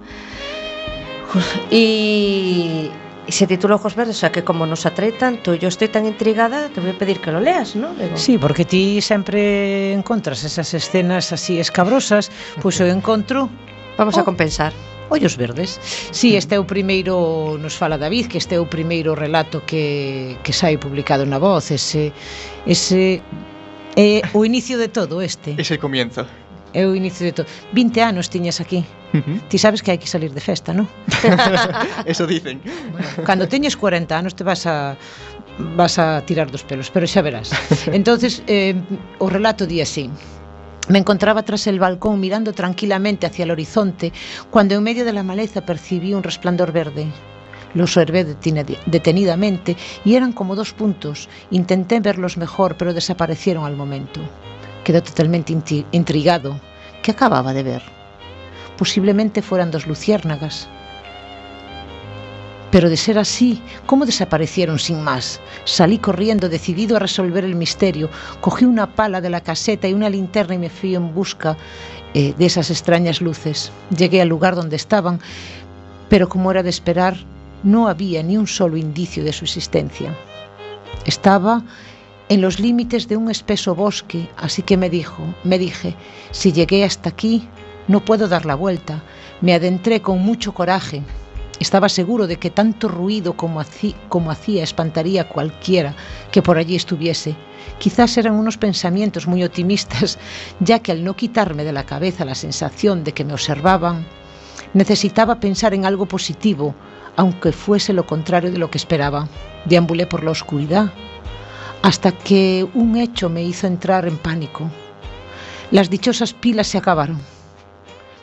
y, y se titula Ojos Verdes, o sea que como nos atrae tanto, yo estoy tan intrigada, te voy a pedir que lo leas, ¿no? Bego? Sí, porque ti sempre encontras esas escenas así escabrosas, pois eu encontro Vamos a Oh. compensar. Ollos Verdes. Si, sí, mm. este é o primeiro, nos fala David, que este é o primeiro relato que, que sai publicado na voz, ese, ese é o inicio de todo este. Ese comienzo. É o inicio de todo. 20 anos tiñas aquí. Uh -huh. Ti sabes que hai que salir de festa, non? Eso dicen. Bueno, cando teñes 40 anos te vas a vas a tirar dos pelos, pero xa verás. Entonces, eh, o relato di así. Me encontraba tras el balcón mirando tranquilamente hacia el horizonte cuando en medio de la maleza percibí un resplandor verde. Lo observé detenidamente y eran como dos puntos. Intenté verlos mejor, pero desaparecieron al momento. Quedé totalmente intrigado. ¿Qué acababa de ver? Posiblemente fueran dos luciérnagas. Pero de ser así, ¿cómo desaparecieron sin más? Salí corriendo, decidido a resolver el misterio. Cogí una pala de la caseta y una linterna y me fui en busca eh, de esas extrañas luces. Llegué al lugar donde estaban, pero como era de esperar, no había ni un solo indicio de su existencia. Estaba en los límites de un espeso bosque, así que me dijo, me dije, si llegué hasta aquí, no puedo dar la vuelta. Me adentré con mucho coraje. Estaba seguro de que tanto ruido como, hací- como hacía espantaría a cualquiera que por allí estuviese. Quizás eran unos pensamientos muy optimistas, ya que al no quitarme de la cabeza la sensación de que me observaban, necesitaba pensar en algo positivo, aunque fuese lo contrario de lo que esperaba. Deambulé por la oscuridad, hasta que un hecho me hizo entrar en pánico. Las dichosas pilas se acabaron.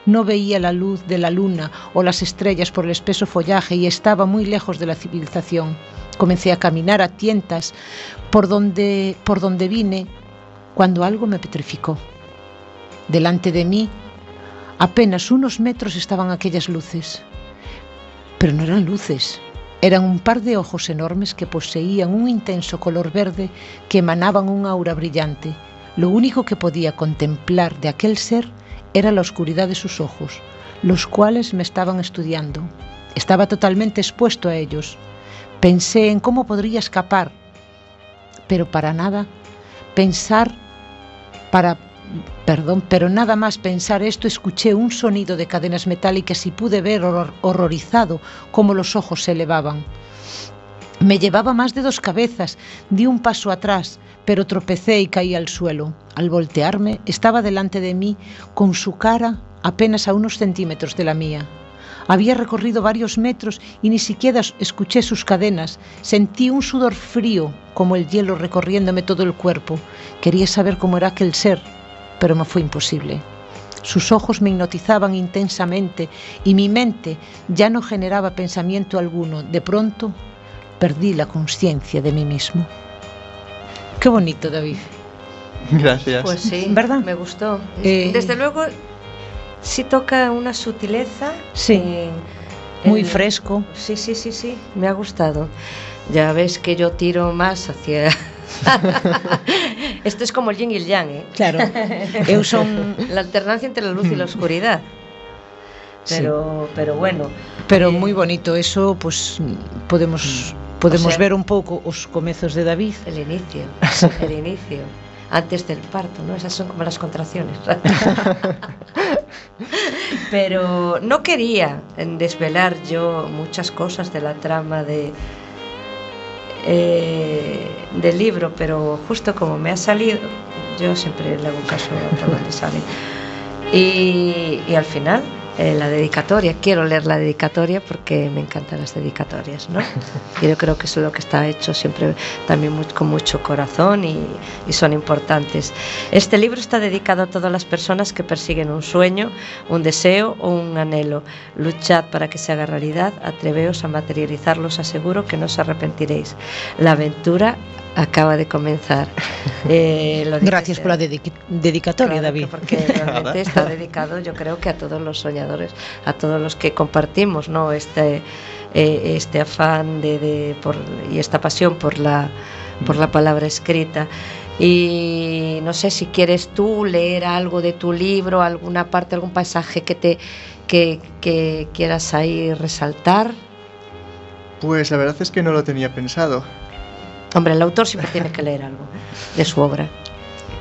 No veía la luz de la luna o las estrellas por el espeso follaje y estaba muy lejos de la civilización. Comencé a caminar a tientas por donde, por donde vine cuando algo me petrificó. Delante de mí, apenas unos metros estaban aquellas luces. Pero no eran luces, eran un par de ojos enormes que poseían un intenso color verde que emanaban un aura brillante. Lo único que podía contemplar de aquel ser era la oscuridad de sus ojos, los cuales me estaban estudiando. Estaba totalmente expuesto a ellos. Pensé en cómo podría escapar, pero para nada pensar para perdón, pero nada más pensar esto escuché un sonido de cadenas metálicas y pude ver horror, horrorizado cómo los ojos se elevaban. Me llevaba más de dos cabezas, di un paso atrás, pero tropecé y caí al suelo. Al voltearme, estaba delante de mí con su cara apenas a unos centímetros de la mía. Había recorrido varios metros y ni siquiera escuché sus cadenas. Sentí un sudor frío, como el hielo recorriéndome todo el cuerpo. Quería saber cómo era aquel ser, pero me fue imposible. Sus ojos me hipnotizaban intensamente y mi mente ya no generaba pensamiento alguno. De pronto perdí la conciencia de mí mismo. Qué bonito, David. Gracias. Pues sí, ¿verdad? Me gustó. Eh, Desde luego, sí toca una sutileza. Sí. en- Muy fresco. Sí, sí, sí, sí, me ha gustado. Ya ves que yo tiro más hacia... Esto es como el yin y el yang, ¿eh? Claro. Eu son La alternancia entre la luz y la oscuridad. Pero, pero bueno. pero eh, moi bonito eso, pues podemos podemos O sea- ver un pouco os comezos de David. El inicio, el inicio. Antes del parto, ¿no? Esas son como las contracciones. Pero no quería desvelar yo muchas cosas de la trama de eh, del libro, pero justo como me ha salido, yo siempre le hago caso a todo lo que sale. Y, y al final, eh, la dedicatoria, quiero leer la dedicatoria porque me encantan las dedicatorias, ¿no? Y yo creo que eso es lo que está hecho siempre también con mucho corazón y, y son importantes. Este libro está dedicado a todas las personas que persiguen un sueño, un deseo o un anhelo. Luchad para que se haga realidad, atreveos a materializarlo, os aseguro que no os arrepentiréis. La aventura acaba de comenzar. Eh, lo dice- Gracias por la dediqui- dedicatoria, Claro, David. que Porque realmente está dedicado, yo creo que a todos los soñadores, a todos los que compartimos, ¿no? Este eh, este afán de, de- por, y esta pasión por la por la palabra escrita. Y no sé si quieres tú leer algo de tu libro, alguna parte, algún pasaje que te que, que quieras ahí resaltar. Pues la verdad es que no lo tenía pensado. Hombre, el autor siempre tiene que leer algo de su obra.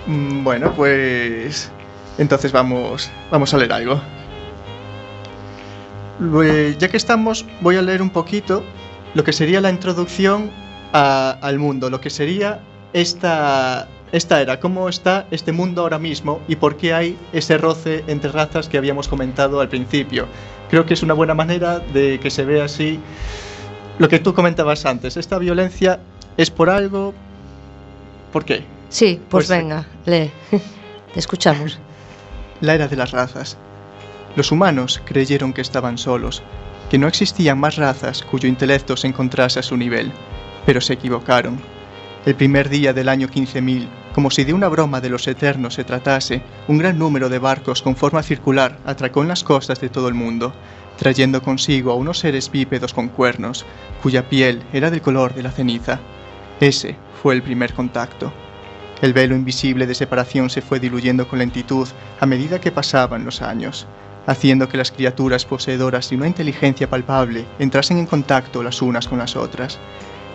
Mm, Bueno, pues entonces vamos, vamos a leer algo. Ya que estamos, voy a leer un poquito lo que sería la introducción al mundo, lo que sería esta, esta era, cómo está este mundo ahora mismo y por qué hay ese roce entre razas que habíamos comentado al principio. Creo que es una buena manera de que se vea así lo que tú comentabas antes. Esta violencia es por algo. ¿Por qué? Sí, pues, Pues sí. venga, lee. Te escuchamos. La era de las razas. Los humanos creyeron que estaban solos, que no existían más razas cuyo intelecto se encontrase a su nivel, pero se equivocaron. El primer día del año 15.000, como si de una broma de los eternos se tratase, un gran número de barcos con forma circular atracó en las costas de todo el mundo, trayendo consigo a unos seres bípedos con cuernos, cuya piel era del color de la ceniza. Ese fue el primer contacto. El velo invisible de separación se fue diluyendo con lentitud a medida que pasaban los años, haciendo que las criaturas poseedoras de una inteligencia palpable entrasen en contacto las unas con las otras.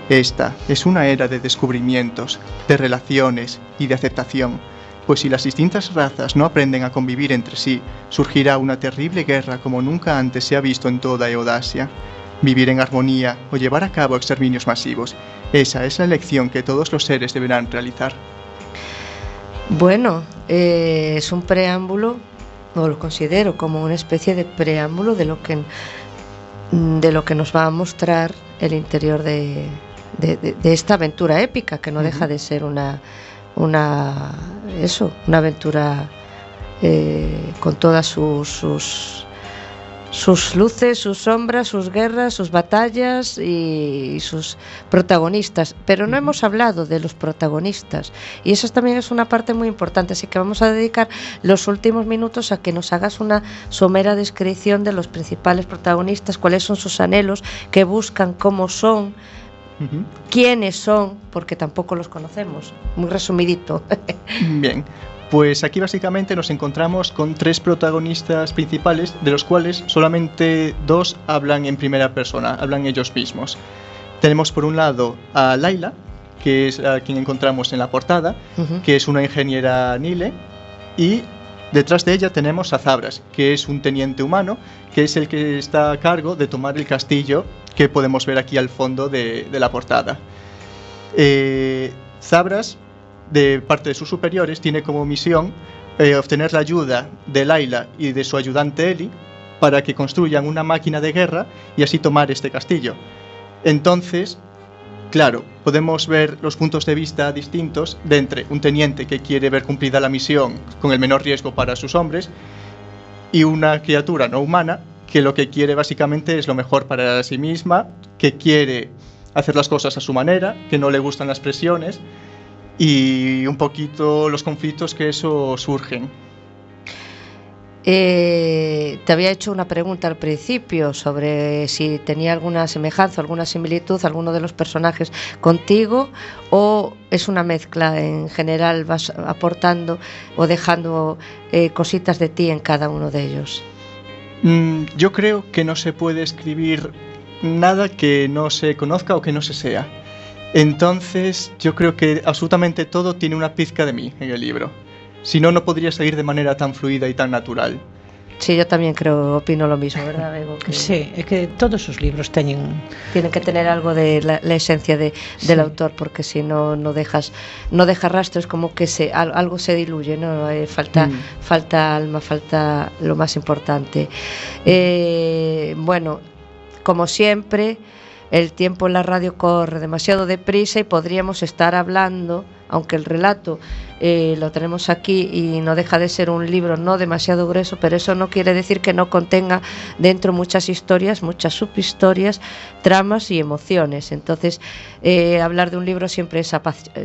Esta es una era de descubrimientos, de relaciones y de aceptación, pues si las distintas razas no aprenden a convivir entre sí, surgirá una terrible guerra como nunca antes se ha visto en toda Eodasia. Vivir en armonía o llevar a cabo exterminios masivos, esa es la lección que todos los seres deberán realizar. Bueno, eh, es un preámbulo, o lo considero como una especie de preámbulo de lo que, de lo que nos va a mostrar el interior de, de, esta aventura épica que no deja de ser una, una eso, una aventura eh, con todas sus sus luces, sus sombras, sus guerras, sus batallas y, sus protagonistas. Pero no hemos hablado de los protagonistas y eso también es una parte muy importante. Así que vamos a dedicar los últimos minutos a que nos hagas una somera descripción de los principales protagonistas, cuáles son sus anhelos, qué buscan, cómo son. ¿Quiénes son? Porque tampoco los conocemos. Muy resumidito. Bien, pues aquí básicamente nos encontramos con tres protagonistas principales, de los cuales solamente dos hablan en primera persona, hablan ellos mismos. Tenemos por un lado a Laila, que es a quien encontramos en la portada, que es una ingeniera Nile, y detrás de ella tenemos a Zabras, que es un teniente humano, que es el que está a cargo de tomar el castillo que podemos ver aquí al fondo de, la portada. Eh, Zabras de parte de sus superiores tiene como misión eh, obtener la ayuda de Laila y de su ayudante Eli para que construyan una máquina de guerra y así tomar este castillo. Entonces, claro, podemos ver los puntos de vista distintos de entre un teniente que quiere ver cumplida la misión con el menor riesgo para sus hombres y una criatura no humana que lo que quiere básicamente es lo mejor para sí misma, que quiere hacer las cosas a su manera, que no le gustan las presiones y un poquito los conflictos que eso surgen. Eh, te había hecho una pregunta al principio sobre si tenía alguna semejanza, alguna similitud, alguno de los personajes contigo o es una mezcla en general, vas aportando o dejando eh, cositas de ti en cada uno de ellos. Mm, yo creo que no se puede escribir nada que no se conozca o que no se sea. Entonces, yo creo que absolutamente todo tiene una pizca de mí en el libro. Si no, no podría seguir de manera tan fluida y tan natural. Sí, yo también creo, opino lo mismo, ¿verdad, Bego? Sí, es que todos sus libros tienen... Tienen que tener algo de la, esencia de, del autor, porque si no, no dejas, no dejas rastros, como que se, algo se diluye, ¿no? Eh, falta, mm. falta alma, falta lo más importante. Eh, bueno, como siempre... El tiempo en la radio corre demasiado deprisa y podríamos estar hablando, aunque el relato eh, lo tenemos aquí y no deja de ser un libro no demasiado grueso, pero eso no quiere decir que no contenga dentro muchas historias, muchas subhistorias, tramas y emociones. Entonces, eh, hablar de un libro siempre es,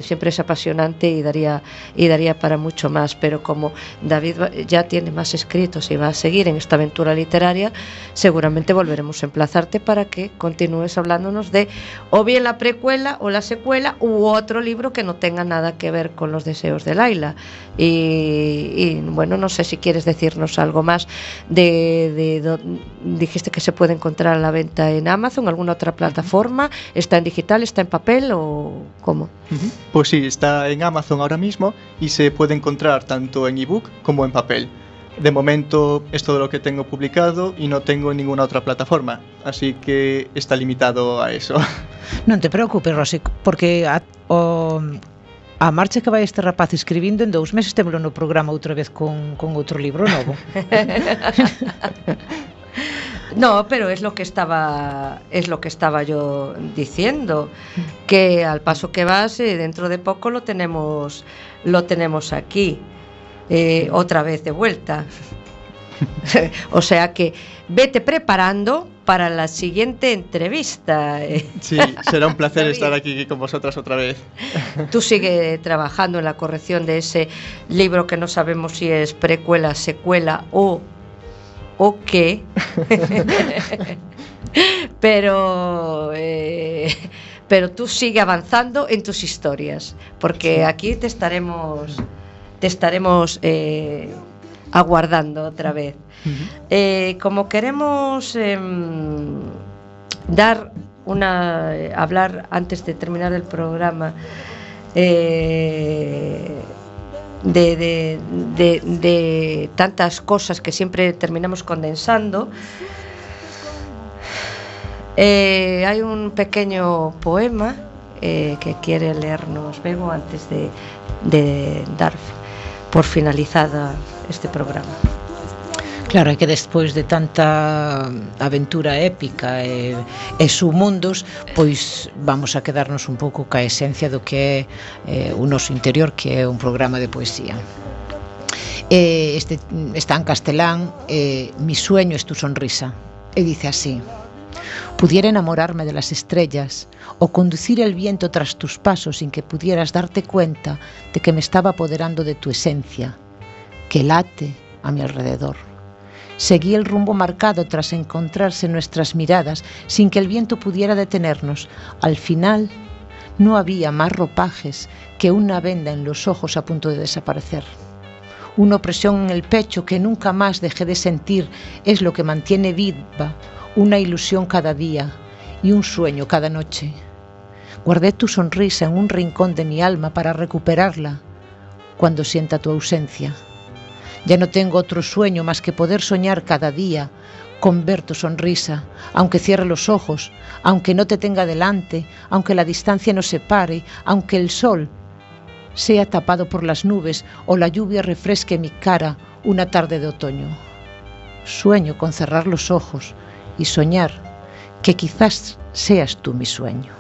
siempre es apasionante y daría, y daría para mucho más, pero como David ya tiene más escritos y va a seguir en esta aventura literaria, seguramente volveremos a emplazarte para que continúes hablándonos de o bien la precuela o la secuela u otro libro que no tenga nada que ver con los deseos de Laila. Y, bueno, no sé si quieres decirnos algo más de, dijiste que se puede encontrar a la venta en Amazon, alguna otra plataforma, está en digital, está en papel o cómo? Pues sí, está en Amazon ahora mismo y se puede encontrar tanto en ebook como en papel. De momento es todo lo que tengo publicado y no tengo ninguna otra plataforma, así que está limitado a eso. Non te preocupes, Rosy, porque a, o, a marcha que vai este rapaz escribindo en dous meses temelo no programa outra vez con, con outro libro novo. No, pero es lo que estaba es lo que estaba yo diciendo que al paso que vas eh, dentro de poco lo tenemos lo tenemos aquí eh, otra vez de vuelta. o sea que vete preparando para la siguiente entrevista. Sí, será un placer estar aquí con vosotras otra vez. Tú sigue trabajando en la corrección de ese libro que no sabemos si es precuela, secuela o, o qué. pero, eh, pero tú sigue avanzando en tus historias, porque aquí te estaremos, te estaremos eh, aguardando otra vez. Eh, como queremos em, eh, hablar antes de terminar el programa eh, de, tantas cosas que siempre terminamos condensando. hay un pequeño poema que quiere leernos Bego antes de dar por finalizada este programa. Claro, é que despois de tanta aventura épica e, e submundos, pois vamos a quedarnos un pouco ca esencia do que é eh, o interior, que é un programa de poesía. Eh, este está en castelán, eh, Mi sueño es tu sonrisa, e dice así. Pudiera enamorarme de las estrellas o conducir el viento tras tus pasos sin que pudieras darte cuenta de que me estaba apoderando de tu esencia, que late a mi alrededor Seguí el rumbo marcado tras encontrarse nuestras miradas sin que el viento pudiera detenernos. Al final, no había más ropajes que una venda en los ojos a punto de desaparecer. Una opresión en el pecho que nunca más dejé de sentir es lo que mantiene viva una ilusión cada día y un sueño cada noche. Guardé tu sonrisa en un rincón de mi alma para recuperarla cuando sienta tu ausencia. Ya no tengo otro sueño más que poder soñar cada día con ver tu sonrisa, aunque cierre los ojos, aunque no te tenga delante, aunque la distancia nos separe, aunque el sol sea tapado por las nubes o la lluvia refresque mi cara una tarde de otoño. Sueño con cerrar los ojos y soñar que quizás seas tú mi sueño.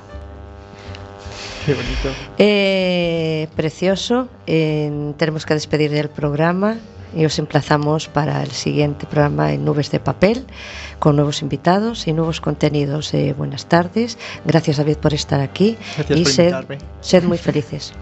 Qué bonito. Eh, precioso. Eh, tenemos que despedir del programa y os emplazamos para el siguiente programa en Nubes de Papel con nuevos invitados y nuevos contenidos. Eh, buenas tardes, gracias David por estar aquí gracias y por sed, sed muy felices.